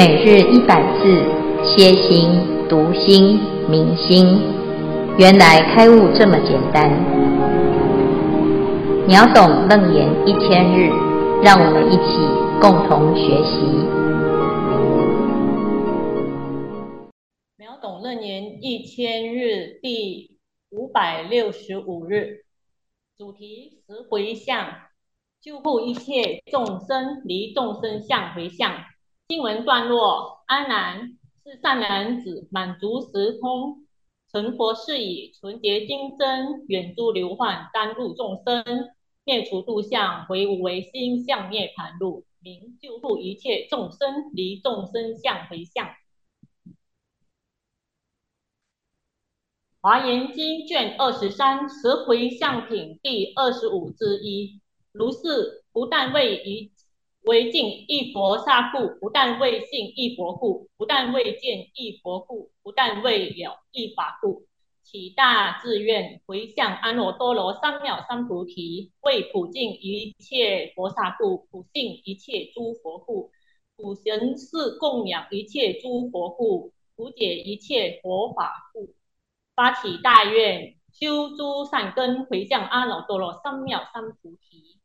每日一百字，歇心、读心、明心，原来开悟这么简单。秒懂楞严一千日，让我们一起共同学习。秒懂楞严一千日第五百六十五日，主题：十回向，救护一切众生离众生相回向。经文段落：阿难，是善男子，满足十通，成佛事已，纯洁精真，远诸流患，甘露众生，灭除度相，回无为心，向涅盘路，明救护一切众生离众生相回向。华严经卷二十三十回向品第二十五之一，如是不但为一。为敬一佛刹故，不但为信一佛故，不但为见一佛故，不但为了一法故，起大志愿回向阿耨多罗三藐三菩提，为普尽一切佛刹故，普信一切诸佛故，普行是供养一切诸佛故，普解一切佛法故，发起大愿修诸善根，回向阿耨多罗三藐三菩提。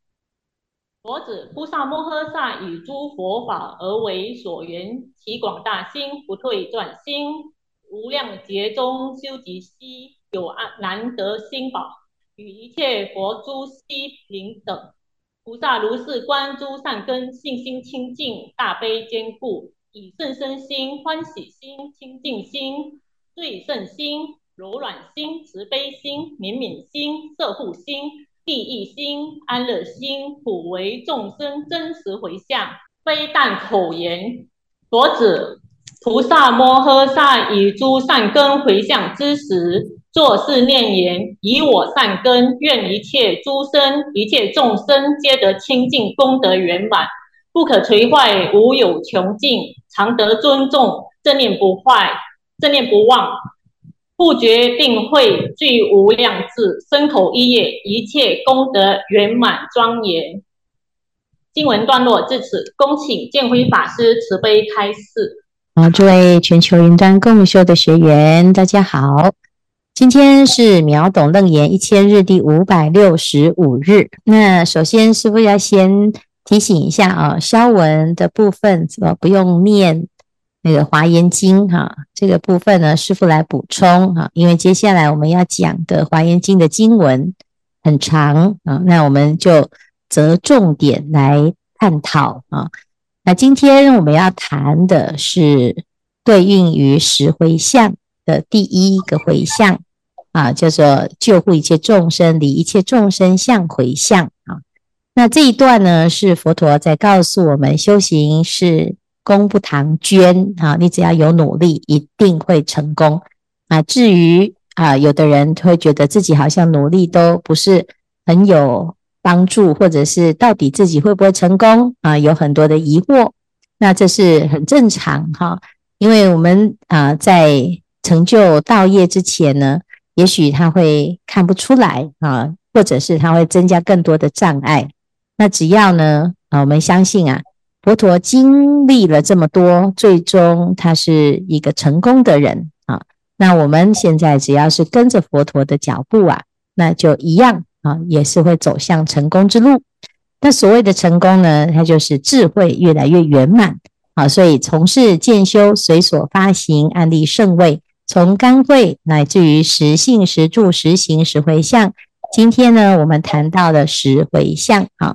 佛子，菩萨摩诃萨以诸佛法而为所缘，其广大心不退转心，无量劫中修集悉有安难得心宝，与一切佛诸悉平等。菩萨如是观诸善根，信心清净，大悲坚固，以甚深心、欢喜心、清净心、最胜心、柔软心、慈悲心、怜悯心、摄护心。利益心、安乐心，普为众生真实回向，非但口言。佛子，菩萨摩诃萨以诸善根回向之时，作是念言：以我善根，愿一切诸生、一切众生皆得清净功德圆满，不可摧坏，无有穷尽，常得尊重，正念不坏，正念不忘。不决定慧具无量智，身口意业一切功德圆满庄严。经文段落至此，恭请建辉法师慈悲开示。好，诸位全球云端共修的学员，大家好。今天是秒懂楞严一千日第五百六十五日。那首先，师父要先提醒一下啊，消文的部分怎么不用念？那个华严经哈，这个部分呢，师傅来补充哈，因为接下来我们要讲的华严经的经文很长啊，那我们就择重点来探讨啊。那今天我们要谈的是对应于十回向的第一个回向啊，叫做救护一切众生离一切众生相回向啊。那这一段呢，是佛陀在告诉我们修行是。功不唐捐啊！你只要有努力，一定会成功啊。至于啊，有的人会觉得自己好像努力都不是很有帮助，或者是到底自己会不会成功啊，有很多的疑惑。那这是很正常哈，因为我们啊，在成就道业之前呢，也许他会看不出来啊，或者是他会增加更多的障碍。那只要呢啊，我们相信啊。佛陀经历了这么多，最终他是一个成功的人啊。那我们现在只要是跟着佛陀的脚步啊，那就一样啊，也是会走向成功之路。那所谓的成功呢，它就是智慧越来越圆满啊。所以从事渐修，随所发行，安立圣位，从干慧乃至于实信、实住、实行、实回向。今天呢，我们谈到了十回向啊。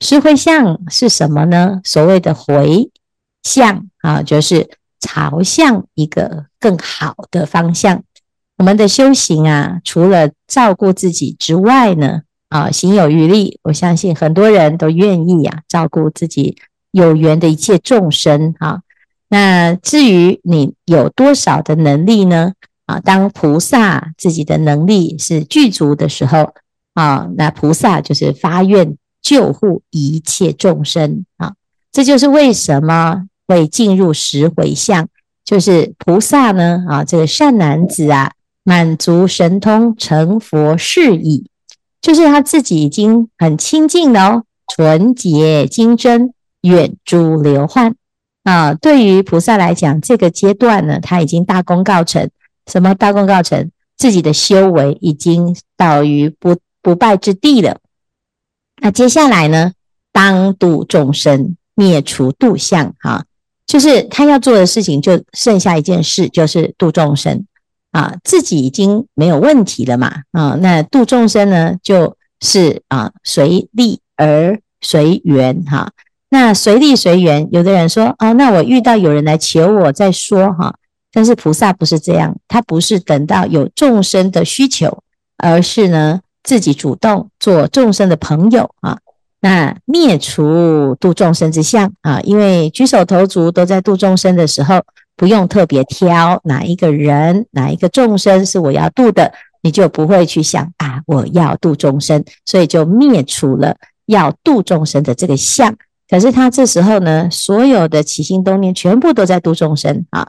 十回向是什么呢？所谓的回向啊，就是朝向一个更好的方向。我们的修行啊，除了照顾自己之外呢，啊，行有余力，我相信很多人都愿意啊，照顾自己有缘的一切众生啊。那至于你有多少的能力呢？啊，当菩萨自己的能力是具足的时候啊，那菩萨就是发愿。救护一切众生啊，这就是为什么会进入十回向，就是菩萨呢啊，这个善男子啊，满足神通成佛事已，就是他自己已经很清净了哦，纯洁精真，远诸流患。啊，对于菩萨来讲，这个阶段呢，他已经大功告成。什么大功告成？自己的修为已经到于不不败之地了。那接下来呢，当度众生，灭除度相，哈，就是他要做的事情，就剩下一件事，就是度众生啊。自己已经没有问题了嘛，啊，那度众生呢，就是啊，随力而随缘，哈。那随力随缘，有的人说哦，那我遇到有人来求我再说哈。但是菩萨不是这样，他不是等到有众生的需求，而是呢自己主动做众生的朋友啊。那灭除度众生之相啊，因为举手投足都在度众生的时候，不用特别挑哪一个人、哪一个众生是我要度的，你就不会去想啊，我要度众生，所以就灭除了要度众生的这个相。可是他这时候呢，所有的起心动念全部都在度众生啊。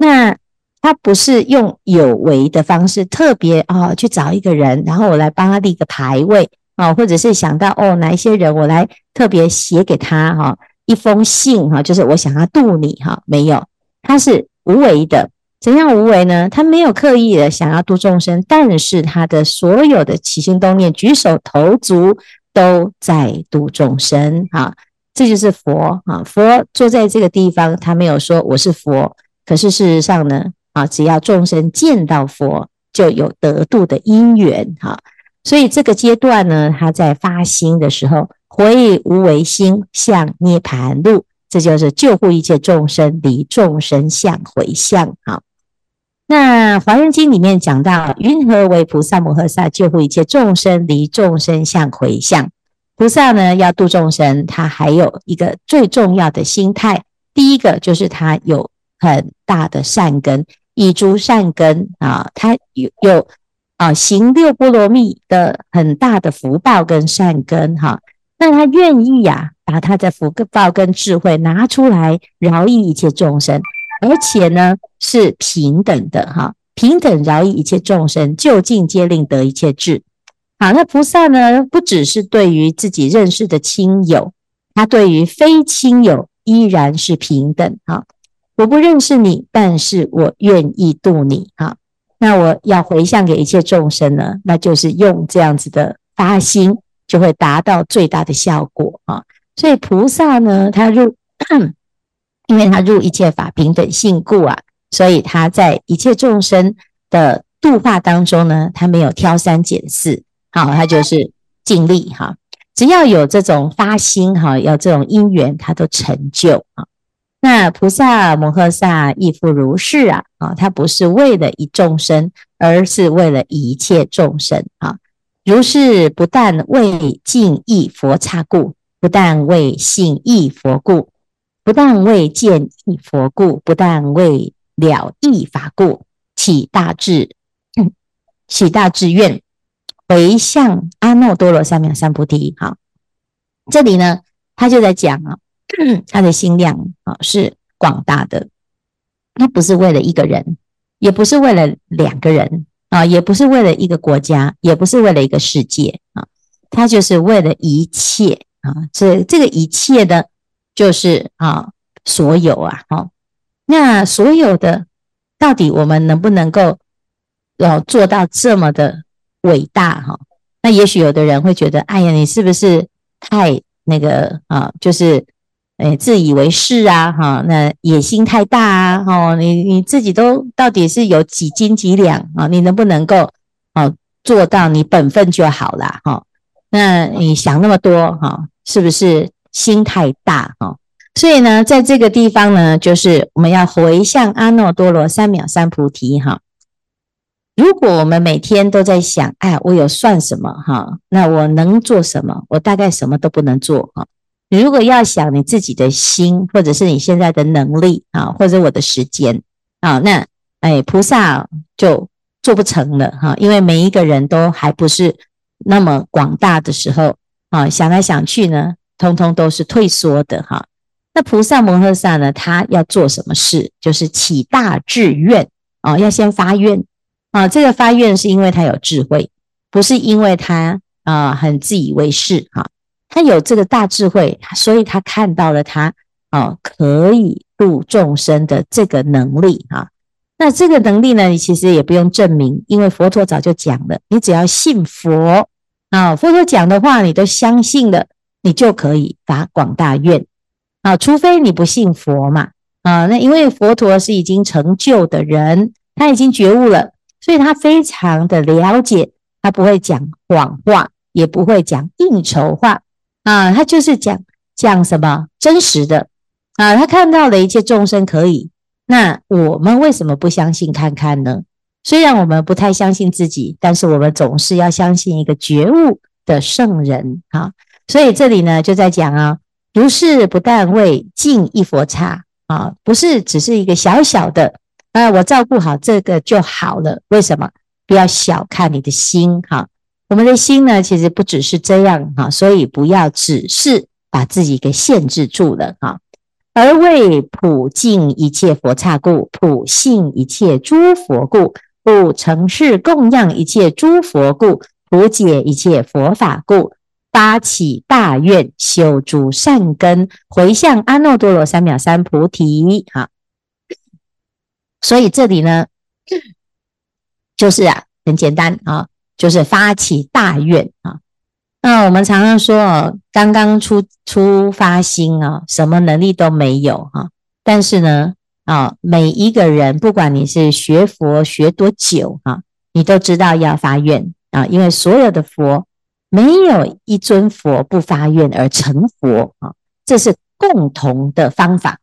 那他不是用有为的方式，特别啊、去找一个人，然后我来帮他立个牌位啊、或者是想到哦哪一些人，我来特别写给他哈、一封信哈、就是我想要度你哈、没有，他是无为的。怎样无为呢？他没有刻意的想要度众生，但是他的所有的起心动念、举手投足都在度众生啊。这就是佛啊！佛坐在这个地方，他没有说我是佛，可是事实上呢，啊，只要众生见到佛，就有得度的因缘哈。所以这个阶段呢，他在发心的时候，回无为心向涅槃路，这就是救护一切众生离众生相回向哈。那《华严经》里面讲到，云何为菩萨摩诃萨救护一切众生离众生相回向？菩萨呢，要度众生，他还有一个最重要的心态。第一个就是他有很大的善根，以诸善根啊，他有有啊行六波罗蜜的很大的福报跟善根哈。那他愿意呀、把他的福报跟智慧拿出来饶益一切众生，而且呢是平等的哈，平等饶益一切众生，就近皆令得一切智。好，那菩萨呢，不只是对于自己认识的亲友，他对于非亲友依然是平等。哈，我不认识你，但是我愿意度你。哈，那我要回向给一切众生呢，那就是用这样子的发心，就会达到最大的效果。啊，所以菩萨呢，他入，因为他入一切法平等性故啊，所以他在一切众生的度化当中呢，他没有挑三拣四。好，他就是尽力哈，只要有这种发心哈，有这种因缘，他都成就啊。那菩萨摩诃萨亦复如是啊，啊，他不是为了一众生，而是为了一切众生啊。如是不但为净意佛刹故，不但为信意佛故，不但为见意佛故，不但为了意法故，起大志，起大志愿。回向阿耨多罗三藐三菩提。好，这里呢，他就在讲啊，他的心量啊是广大的，他不是为了一个人，也不是为了两个人啊，也不是为了一个国家，也不是为了一个世界啊，他就是为了一切啊。这这个一切的，就是啊，所有啊，好，那所有的到底我们能不能够要做到这么的？伟大哈，那也许有的人会觉得，哎呀，你是不是太那个啊？就是诶，自以为是啊，哈，那野心太大啊，哈，你你自己都到底是有几斤几两啊？你能不能够啊做到你本分就好了哈？那你想那么多哈，是不是心太大哈？所以呢，在这个地方呢，就是我们要回向阿耨多罗三藐三菩提哈。如果我们每天都在想，哎，我有算什么哈？那我能做什么？我大概什么都不能做哈。如果要想你自己的心，或者是你现在的能力啊，或者我的时间啊，那哎，菩萨就做不成了哈。因为每一个人都还不是那么广大的时候啊，想来想去呢，通通都是退缩的哈。那菩萨摩诃萨呢，他要做什么事？就是起大志愿啊，要先发愿。啊，这个发愿是因为他有智慧，不是因为他啊很自以为是哈。他有这个大智慧，所以他看到了他哦，可以度众生的这个能力哈。那这个能力呢，你其实也不用证明，因为佛陀早就讲了，你只要信佛啊，佛陀讲的话你都相信了，你就可以发广大愿啊，除非你不信佛嘛啊。那因为佛陀是已经成就的人，他已经觉悟了，所以他非常的了解，他不会讲谎话，也不会讲应酬话啊，他就是讲讲什么真实的。啊，他看到了一切众生可以，那我们为什么不相信看看呢？虽然我们不太相信自己，但是我们总是要相信一个觉悟的圣人啊。所以这里呢就在讲啊，如是不但为净一佛刹啊，不是只是一个小小的啊，我照顾好这个就好了。为什么？不要小看你的心哈，我们的心呢其实不只是这样哈，所以不要只是把自己给限制住了哈。而为普净一切佛刹故，普信一切诸佛故，普承事供养一切诸佛故，普解一切佛法故，发起大愿，修诸善根，回向阿耨多罗三藐三菩提。哈，所以这里呢，就是啊，很简单啊，就是发起大愿啊。那我们常常说哦，刚刚出出发心啊，什么能力都没有哈。但是呢，啊，每一个人，不管你是学佛学多久哈，你都知道要发愿啊，因为所有的佛没有一尊佛不发愿而成佛啊，这是共同的方法。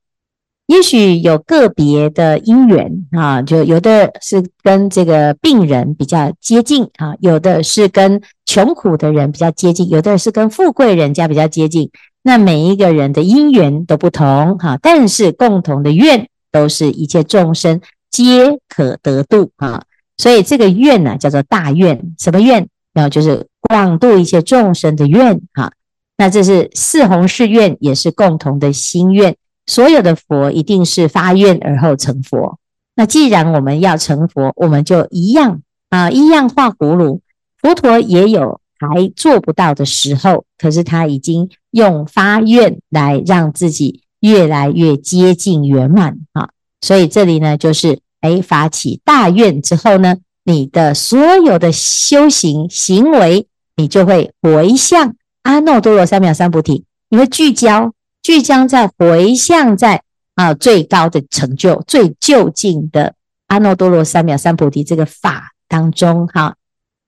也许有个别的因缘啊，就有的是跟这个病人比较接近啊，有的是跟穷苦的人比较接近，有的是跟富贵人家比较接近。那每一个人的因缘都不同哈，但是共同的愿都是一切众生皆可得度啊。所以这个愿呢，叫做大愿。什么愿？然后就是广度一切众生的愿哈。那这是四弘誓愿，也是共同的心愿。所有的佛一定是发愿而后成佛。那既然我们要成佛，我们就一样啊，一样画葫芦。佛陀也有还做不到的时候，可是他已经用发愿来让自己越来越接近圆满啊。所以这里呢，就是哎，发起大愿之后呢，你的所有的修行行为，你就会回向阿耨多罗三藐三菩提，你会聚焦。聚焦在回向在啊最高的成就、最究竟的阿耨多罗三藐三菩提这个法当中哈。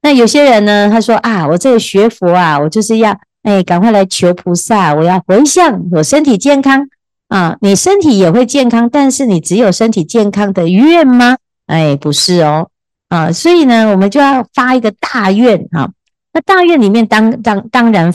那有些人呢，他说啊，我这个学佛啊，我就是要哎赶快来求菩萨，我要回向我身体健康啊。你身体也会健康，但是你只有身体健康的愿吗？哎，不是哦啊。所以呢，我们就要发一个大愿哈。那大愿里面当当当然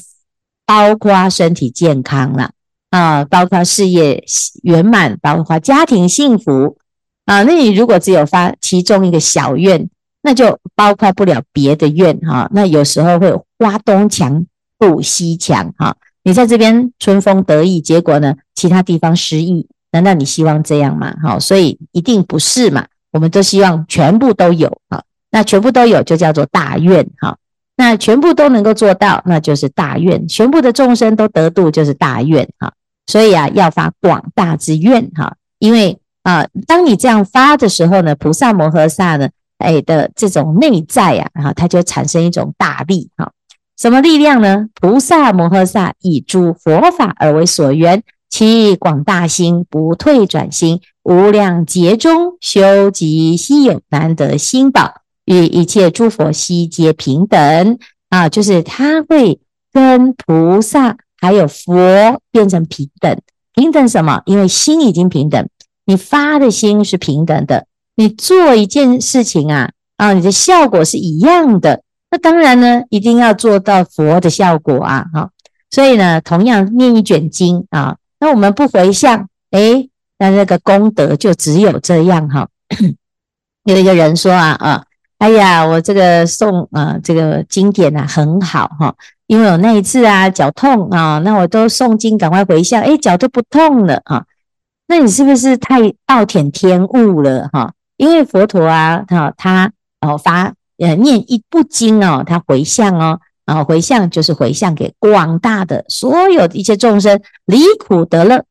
包括身体健康了。啊，包括事业圆满，包括家庭幸福啊。那你如果只有发其中一个小愿，那就包括不了别的愿哈。那有时候会挖东墙补西墙哈。你在这边春风得意，结果呢，其他地方失意，难道你希望这样吗？好，所以一定不是嘛。我们都希望全部都有啊。那全部都有就叫做大愿哈。那全部都能够做到，那就是大愿；全部的众生都得度，就是大愿哈。所以啊，要发广大之愿哈，因为啊，当你这样发的时候呢，菩萨摩诃萨呢，哎的这种内在啊，哈，它就产生一种大力哈。什么力量呢？菩萨摩诃萨以诸佛法而为所缘，其广大心不退转心，无量劫中修集稀有难得心宝。与一切诸佛悉皆平等啊，就是他会跟菩萨还有佛变成平等，平等什么？因为心已经平等，你发的心是平等的，你做一件事情啊啊，你的效果是一样的。那当然呢，一定要做到佛的效果啊，哈。所以呢，同样念一卷经啊，那我们不回向，诶，那那个功德就只有这样哈。有一个人说啊啊。哎呀，我这个诵啊，这个经典啊很好哈，因为我那一次啊脚痛啊，那我都诵经赶快回向，哎，脚都不痛了哈。那你是不是太暴殄天物了哈？因为佛陀啊，哈，他哦发呃念一部经哦，他回向哦，然后回向就是回向给广大的所有的一切众生离苦得乐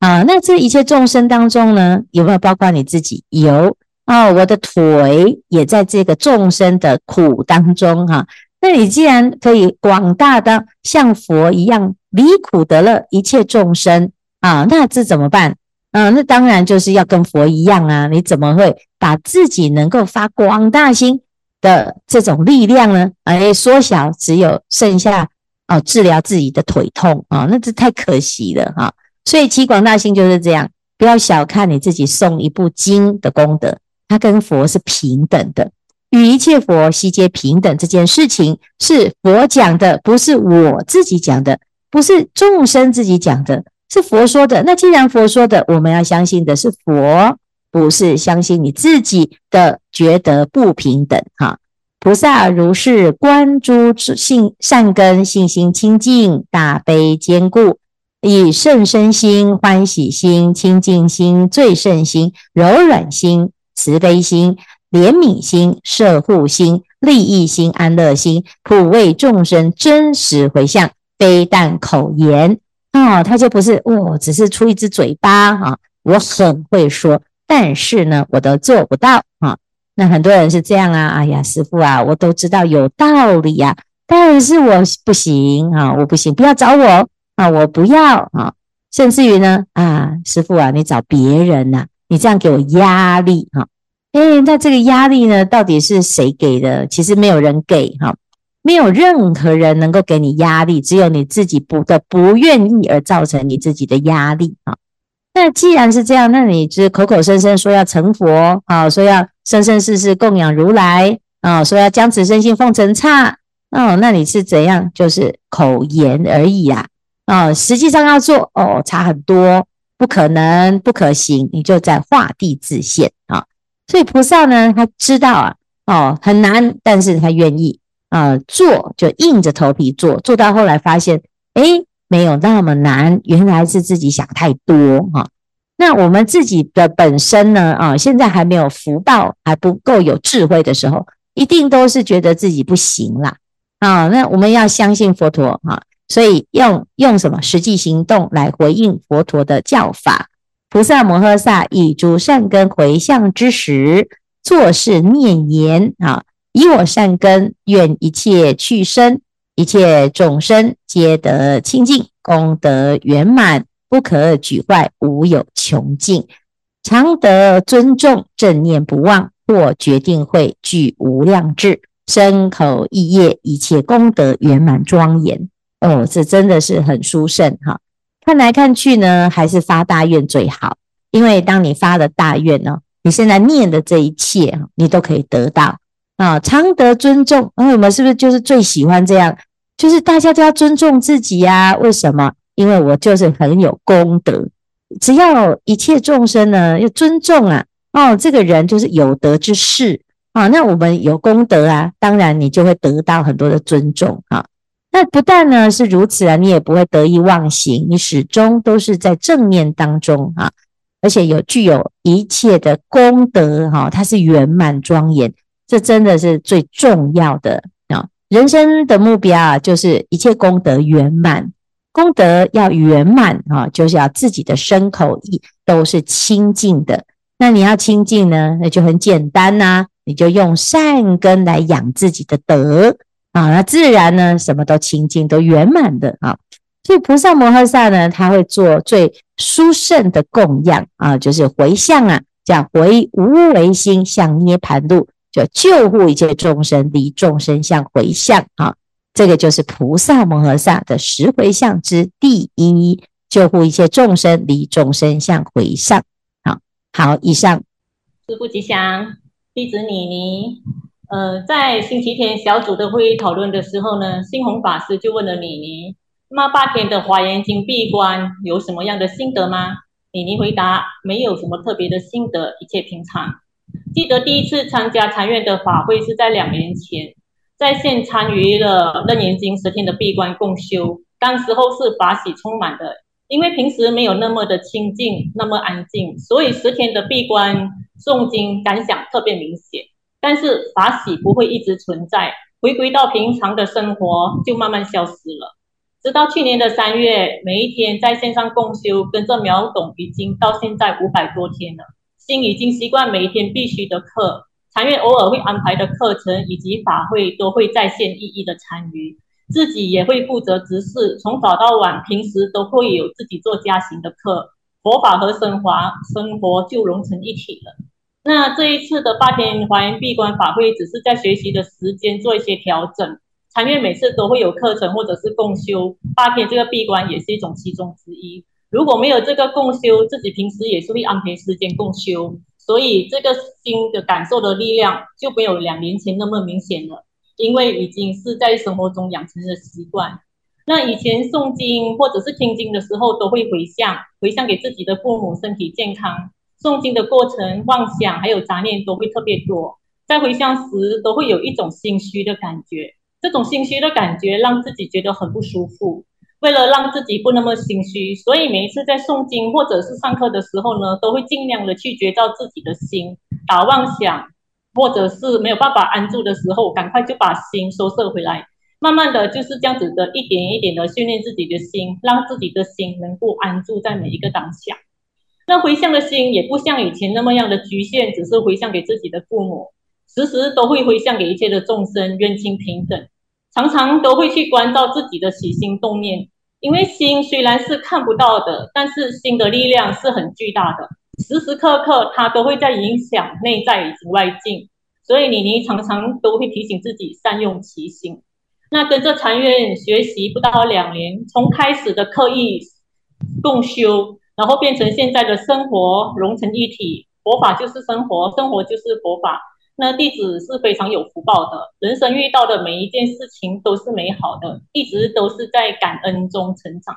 啊。那这一切众生当中呢，有没有包括你自己？有哦，我的腿也在这个众生的苦当中哈。那你既然可以广大的像佛一样离苦得乐一切众生啊，那这怎么办？嗯，那当然就是要跟佛一样啊！你怎么会把自己能够发广大心的这种力量呢？哎，缩小，只有剩下哦，治疗自己的腿痛啊，那这太可惜了哈！所以起广大心就是这样，不要小看你自己诵一部经的功德，它跟佛是平等的，与一切佛悉皆平等。这件事情是佛讲的，不是我自己讲的，不是众生自己讲的。是佛说的，那既然佛说的，我们要相信的是佛，不是相信你自己的觉得不平等哈。菩萨如是观诸信善根，信心清净，大悲坚固，以甚深心、欢喜心、清净心、最胜心、柔软心、慈悲心、怜悯心、摄护心、利益心、安乐心，普为众生真实回向，非但口言。哦，他就不是哦，只是出一只嘴巴、啊，我很会说，但是呢，我都做不到啊。那很多人是这样啊，哎呀，师父啊，我都知道有道理呀、啊，但是我不行啊，我不行，不要找我啊，我不要啊。甚至于呢，啊，师父啊，你找别人呐、你这样给我压力哈。哎，那这个压力呢，到底是谁给的？其实没有人给哈。没有任何人能够给你压力，只有你自己不的不愿意而造成你自己的压力啊。那既然是这样，那你就口口声声说要成佛啊，说要生生世世供养如来啊，说要将此身心奉成刹哦，那你是怎样？就是口言而已啊啊，实际上要做哦，差很多，不可能，不可行，你就在画地自限啊。所以菩萨呢，他知道啊，哦，很难，但是他愿意。啊、做就硬着头皮做，做到后来发现，哎，没有那么难，原来是自己想太多哈、那我们自己的本身呢，啊，现在还没有福报，还不够有智慧的时候，一定都是觉得自己不行啦。啊。那我们要相信佛陀啊，所以用用什么实际行动来回应佛陀的教法？菩萨摩诃萨以诸善根回向之时，作是念言啊。以我善根，愿一切去生，一切众生皆得清净，功德圆满，不可举坏，无有穷尽。常得尊重，正念不忘，或决定会具无量智，身口意业一切功德圆满庄严。哦，这真的是很殊胜哈！看来看去呢，还是发大愿最好，因为当你发了大愿呢，你现在念的这一切，你都可以得到。啊，常得尊重，那我们是不是就是最喜欢这样？就是大家都要尊重自己呀？为什么？因为我就是很有功德，只要一切众生呢要尊重啊，哦，这个人就是有德之士啊。那我们有功德啊，当然你就会得到很多的尊重啊。那不但呢是如此啊，你也不会得意忘形，你始终都是在正念当中啊，而且有具有一切的功德哈，它是圆满庄严。这真的是最重要的啊！人生的目标啊，就是一切功德圆满。功德要圆满啊，就是要自己的身口意都是清净的。那你要清净呢，那就很简单呐，你就用善根来养自己的德啊，那自然呢，什么都清净，都圆满的啊。所以菩萨摩诃萨呢，他会做最殊胜的供养啊，就是回向啊，叫回无为心向涅槃路。就救护一切众生，离众生相回向啊，这个就是菩萨摩诃萨的十回向之第一，救护一切众生，离众生相回向。好，好，以上。师父吉祥，弟子妮妮。呃，在星期天小组的会议讨论的时候呢，星宏法师就问了妮妮：那八天的华严经闭关有什么样的心得吗？李妮回答：没有什么特别的心得，一切平常。记得第一次参加禅院的法会是在两年前，在线参与了《楞严经》十天的闭关共修，当时候是法喜充满的，因为平时没有那么的清静，那么安静，所以十天的闭关诵经感想特别明显。但是法喜不会一直存在，回归到平常的生活就慢慢消失了。直到去年的三月，每一天在线上共修，跟着秒懂已经到现在五百多天了，心已经习惯每一天必须的课，禅院偶尔会安排的课程以及法会都会在线一一的参与，自己也会负责执事，从早到晚，平时都会有自己做家行的课，佛法和升华生活就融成一体了。那这一次的八天华严闭关法会，只是在学习的时间做一些调整。禅院每次都会有课程或者是共修，八天这个闭关也是一种其中之一。如果没有这个共修，自己平时也是会安排时间共修，所以这个心的感受的力量就没有两年前那么明显了，因为已经是在生活中养成的习惯。那以前诵经或者是听经的时候，都会回向，回向给自己的父母身体健康。诵经的过程，妄想还有杂念都会特别多，在回向时都会有一种心虚的感觉。这种心虚的感觉让自己觉得很不舒服。为了让自己不那么心虚，所以每一次在诵经或者是上课的时候呢，都会尽量的去觉照自己的心，打妄想，或者是没有办法安住的时候，赶快就把心收摄回来。慢慢的就是这样子的，一点一点的训练自己的心，让自己的心能够安住在每一个当下。那回向的心也不像以前那么样的局限，只是回向给自己的父母。时时都会回向给一切的众生，愿亲平等，常常都会去关照自己的起心动念，因为心虽然是看不到的，但是心的力量是很巨大的，时时刻刻它都会在影响内在以及外境，所以妮妮常常都会提醒自己善用其心。那跟着禅院学习不到两年，从开始的刻意共修，然后变成现在的生活融成一体，佛法就是生活，生活就是佛法。那弟子是非常有福报的，人生遇到的每一件事情都是美好的，一直都是在感恩中成长。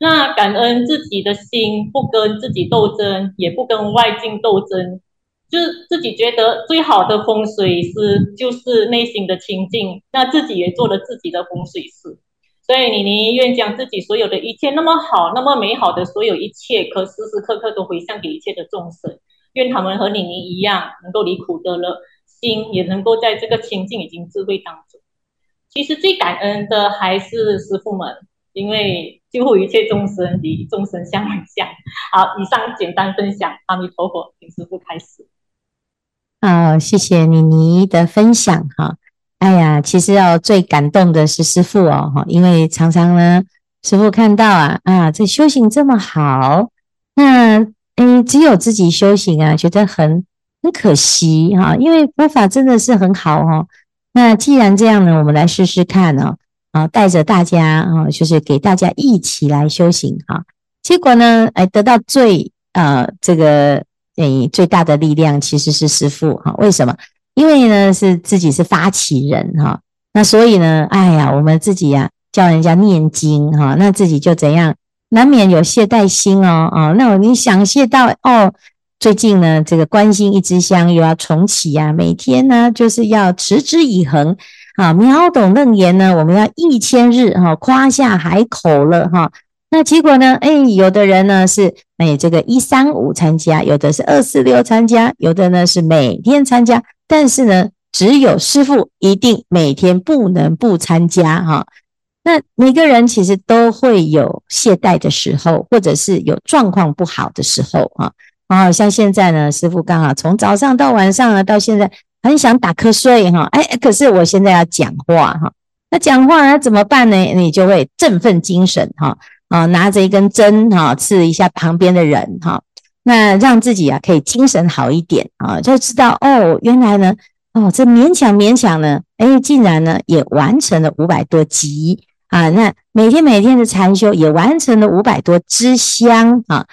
那感恩自己的心，不跟自己斗争，也不跟外境斗争，就是自己觉得最好的风水师就是内心的清净。那自己也做了自己的风水师，所以妮妮愿将自己所有的一切那么好、那么美好的所有一切，可时时刻刻都回向给一切的众生，愿他们和妮妮一样，能够离苦得乐。心也能够在这个清净以及智慧当中。其实最感恩的还是师父们，因为救护一切众生，离众生相为相。好，以上简单分享，阿弥陀佛，请师父开始。好，谢谢妮妮的分享哈。哎呀，其实要最感动的是师父哦，因为常常呢，师父看到啊啊，这修行这么好，那诶，只有自己修行啊，觉得很。很可惜哈，因为佛法真的是很好哦。那既然这样呢，我们来试试看呢，啊，带着大家啊，就是给大家一起来修行哈。结果呢，哎，得到最呃这个诶最大的力量其实是师父哈。为什么？因为呢是自己是发起人哈。那所以呢，哎呀，我们自己呀叫人家念经哈，那自己就怎样，难免有懈怠心哦哦。那你想懈到哦。最近呢，这个关心一支香又要重启呀，每天呢就是要持之以恒啊。秒懂楞严呢，我们要一千日哈，夸下海口了哈。那结果呢，哎，有的人呢是哎这个一三五参加，有的是二四六参加，有的呢是每天参加，但是呢，只有师父一定每天不能不参加哈。那每个人其实都会有懈怠的时候，或者是有状况不好的时候啊。哦，像现在呢，师父刚好从早上到晚上啊，到现在很想打瞌睡哈，哎，可是我现在要讲话哈，那讲话那怎么办呢？你就会振奋精神哈，啊，拿着一根针哈，刺一下旁边的人哈，那让自己啊可以精神好一点啊，就知道哦，原来呢，哦，这勉强勉强呢，哎，竟然呢也完成了五百多集啊，那每天每天的禅修也完成了五百多支香啊。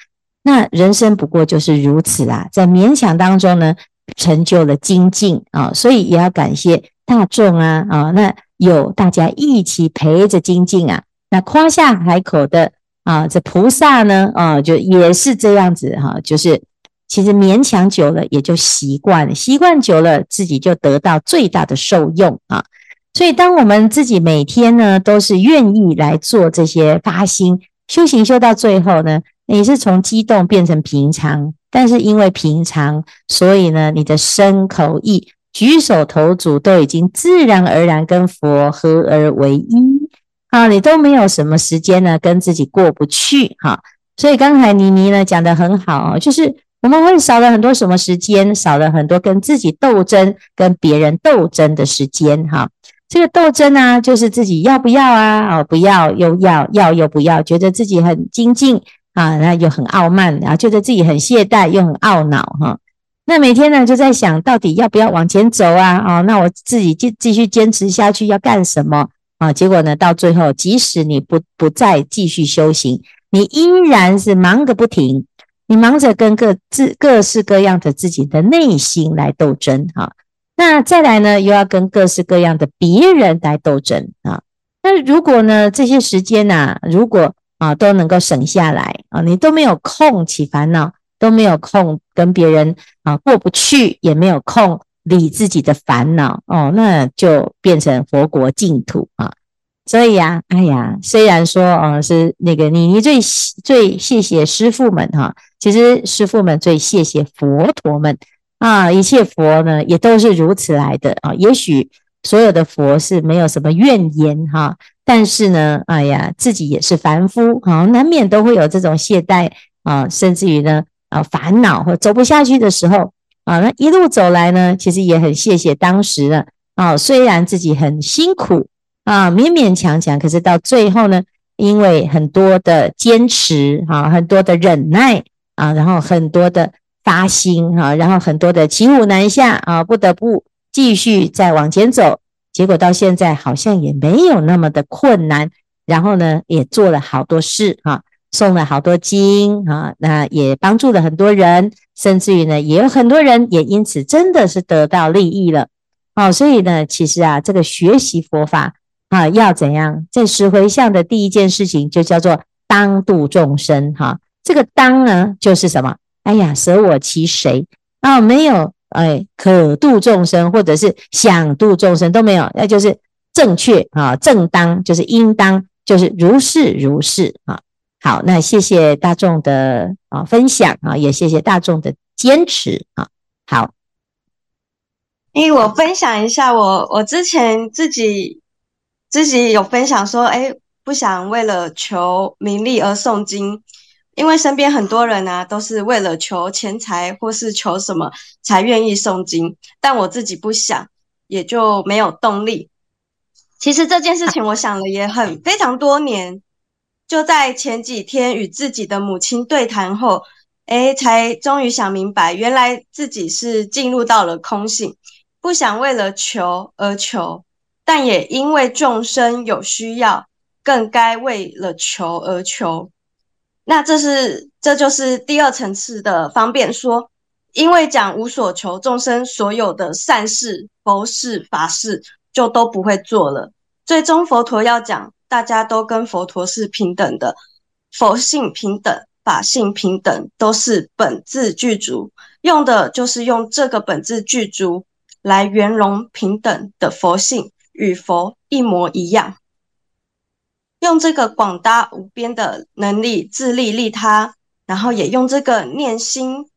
那人生不过就是如此啊，在勉强当中呢，成就了精进啊，所以也要感谢大众啊啊，那有大家一起陪着精进啊，那夸下海口的啊，这菩萨呢啊，就也是这样子哈，就是其实勉强久了也就习惯了，习惯久了自己就得到最大的受用啊，所以当我们自己每天呢都是愿意来做这些发心修行，修到最后呢。你是从激动变成平常，但是因为平常，所以呢，你的身口意、举手投足都已经自然而然跟佛合而为一。啊，你都没有什么时间呢跟自己过不去哈。所以刚才妮妮呢讲得很好，就是我们会少了很多什么时间，少了很多跟自己斗争、跟别人斗争的时间哈。这个斗争呢，就是自己要不要啊？哦，不要又要，要又不要，觉得自己很精进啊，那又很傲慢，然后觉得自己很懈怠，又很懊恼哈。那每天呢，就在想到底要不要往前走啊？哦，那我自己继继续坚持下去要干什么啊？结果呢，到最后，即使你不不再继续修行，你依然是忙个不停，你忙着跟各自各式各样的自己的内心来斗争哈。那再来呢，又要跟各式各样的别人来斗争啊。那如果呢，这些时间呐，如果啊都能够省下来啊，你都没有空起烦恼，都没有空跟别人啊过不去，也没有空理自己的烦恼哦，那就变成佛国净土啊。所以呀，哎呀，虽然说啊是那个你你最最谢谢师父们哈，其实师父们最谢谢佛陀们。啊，一切佛呢也都是如此来的啊。也许所有的佛是没有什么怨言哈，但是呢，哎呀，自己也是凡夫啊，难免都会有这种懈怠啊，甚至于呢啊烦恼或走不下去的时候啊。那一路走来呢，其实也很谢谢当时呢啊，虽然自己很辛苦啊，勉勉强强，可是到最后呢，因为很多的坚持啊，很多的忍耐啊，然后很多的。发心啊，然后很多的骑虎难下啊，不得不继续再往前走。结果到现在好像也没有那么的困难。然后呢，也做了好多事哈，送了好多经啊，那也帮助了很多人，甚至于呢，也有很多人也因此真的是得到利益了。哦，所以呢，其实啊，这个学习佛法啊，要怎样？在十回向的第一件事情就叫做当度众生哈。这个当呢，就是什么？哎呀，舍我其谁啊？没有，哎，可度众生，或者是想度众生都没有，那就是正确啊，正当就是应当，就是如是如是啊。好，那谢谢大众的啊分享啊，也谢谢大众的坚持啊。好，因为我分享一下我，我我之前自己自己有分享说，哎，不想为了求名利而诵经。因为身边很多人呢、啊，都是为了求钱财或是求什么才愿意诵经，但我自己不想，也就没有动力。其实这件事情我想了也很非常多年，就在前几天与自己的母亲对谈后，诶，才终于想明白，原来自己是进入到了空性，不想为了求而求，但也因为众生有需要，更该为了求而求。那这是，这就是第二层次的方便说，因为讲无所求，众生所有的善事、佛事、法事就都不会做了。最终佛陀要讲，大家都跟佛陀是平等的，佛性平等，法性平等，都是本自具足，用的就是用这个本自具足来圆融平等的佛性，与佛一模一样。用这个广大无边的能力自利利他，然后也用这个念心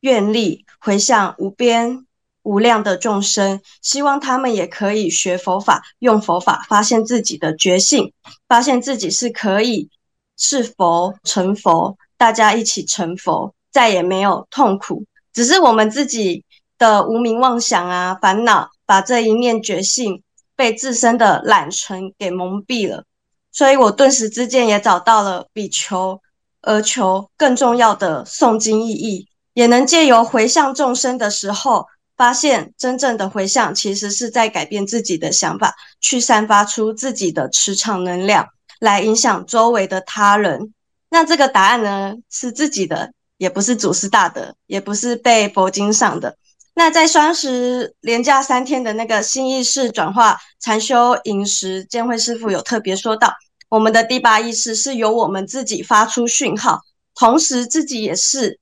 愿力回向无边无量的众生，希望他们也可以学佛法，用佛法发现自己的觉性，发现自己是可以是佛成佛，大家一起成佛，再也没有痛苦，只是我们自己的无明妄想啊烦恼，把这一念觉性被自身的懒尘给蒙蔽了。所以我顿时之间也找到了比求而求更重要的诵经意义，也能借由回向众生的时候，发现真正的回向其实是在改变自己的想法，去散发出自己的磁场能量，来影响周围的他人。那这个答案呢，是自己的，也不是祖师大德，也不是被佛经上的。那在双十连假三天的那个新意识转化禅修饮食，见辉师父有特别说到，我们的第八意识是由我们自己发出讯号，同时自己也是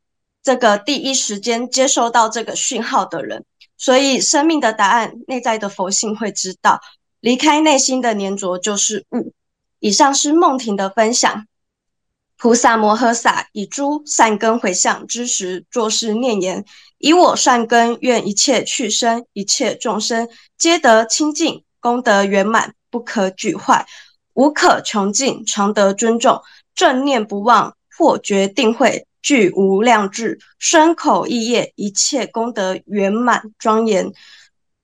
这个第一时间接收到这个讯号的人，所以生命的答案，内在的佛性会知道，离开内心的粘着就是悟。以上是梦婷的分享。菩萨摩诃萨以诸善根回向之时，作是念言：以我善根，愿一切去生，一切众生皆得清净，功德圆满，不可沮坏。无可穷尽，常得尊重。正念不忘，破觉定慧，具无量智。身口意业，一切功德圆满庄严。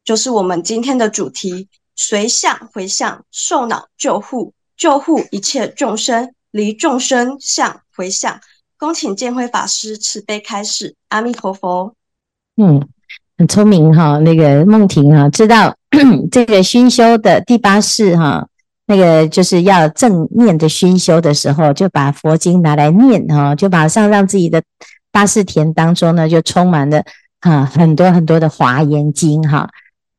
就是我们今天的主题：随相回向，受恼救护，救护一切众生，离众生相回向。恭请见辉法师慈悲开示。阿弥陀佛。嗯，很聪明哈，那个梦婷哈，知道 这个熏修的第八式哈，那个就是要正念的熏修的时候，就把佛经拿来念哈，就马上让自己的八识田当中呢，就充满了啊很多很多的华严经哈。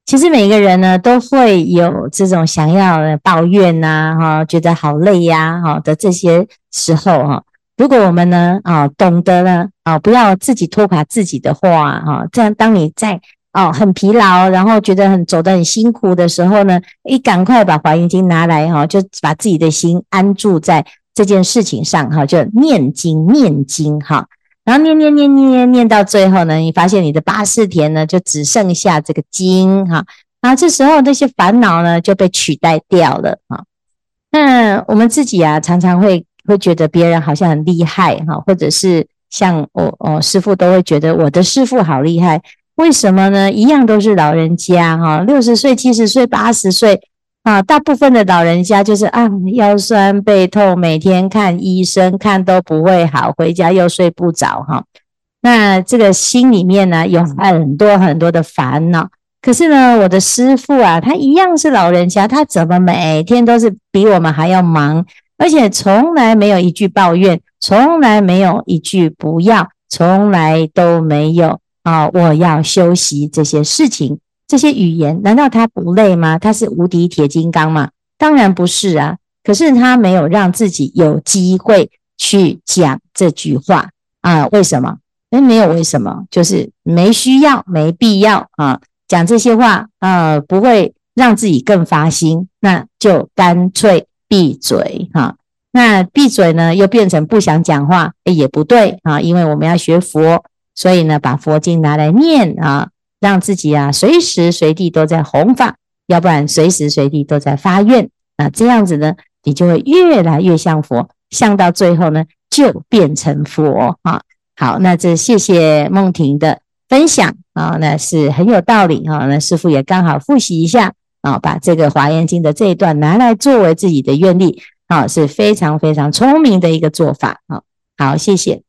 其实每个人呢，都会有这种想要抱怨呐哈，觉得好累呀哈的这些时候哈。如果我们呢啊懂得了啊，不要自己拖垮自己的话哈，这样当你在哦很疲劳，然后觉得很走得很辛苦的时候呢，一赶快把华严经拿来哈，就把自己的心安住在这件事情上哈，就念经念经哈。然后念念念念念到最后呢，你发现你的八识田呢就只剩下这个经哈，然后这时候那些烦恼呢就被取代掉了哈。那我们自己啊常常会会觉得别人好像很厉害哈，或者是像我哦师父都会觉得我的师父好厉害，为什么呢？一样都是老人家哈，六十岁、七十岁、八十岁。啊，大部分的老人家就是啊，腰酸背痛，每天看医生看都不会好，回家又睡不着哈。那这个心里面呢，有很多很多的烦恼。可是呢，我的师傅啊，他一样是老人家，他怎么每天都是比我们还要忙，而且从来没有一句抱怨，从来没有一句不要，从来都没有啊，我要修习这些事情。这些语言难道他不累吗？他是无敌铁金刚吗？当然不是啊。可是他没有让自己有机会去讲这句话啊？为什么？诶，没有为什么，就是没需要、没必要啊。讲这些话啊，不会让自己更发心，那就干脆闭嘴哈。那闭嘴呢，又变成不想讲话，也不对啊。因为我们要学佛，所以呢，把佛经拿来念啊。让自己啊随时随地都在弘法，要不然随时随地都在发愿，啊这样子呢，你就会越来越像佛，像到最后呢，就变成佛啊。好，那这谢谢梦婷的分享啊，那是很有道理哈。那师傅也刚好复习一下啊，把这个华严经的这一段拿来作为自己的愿力啊，是非常非常聪明的一个做法啊。好，谢谢。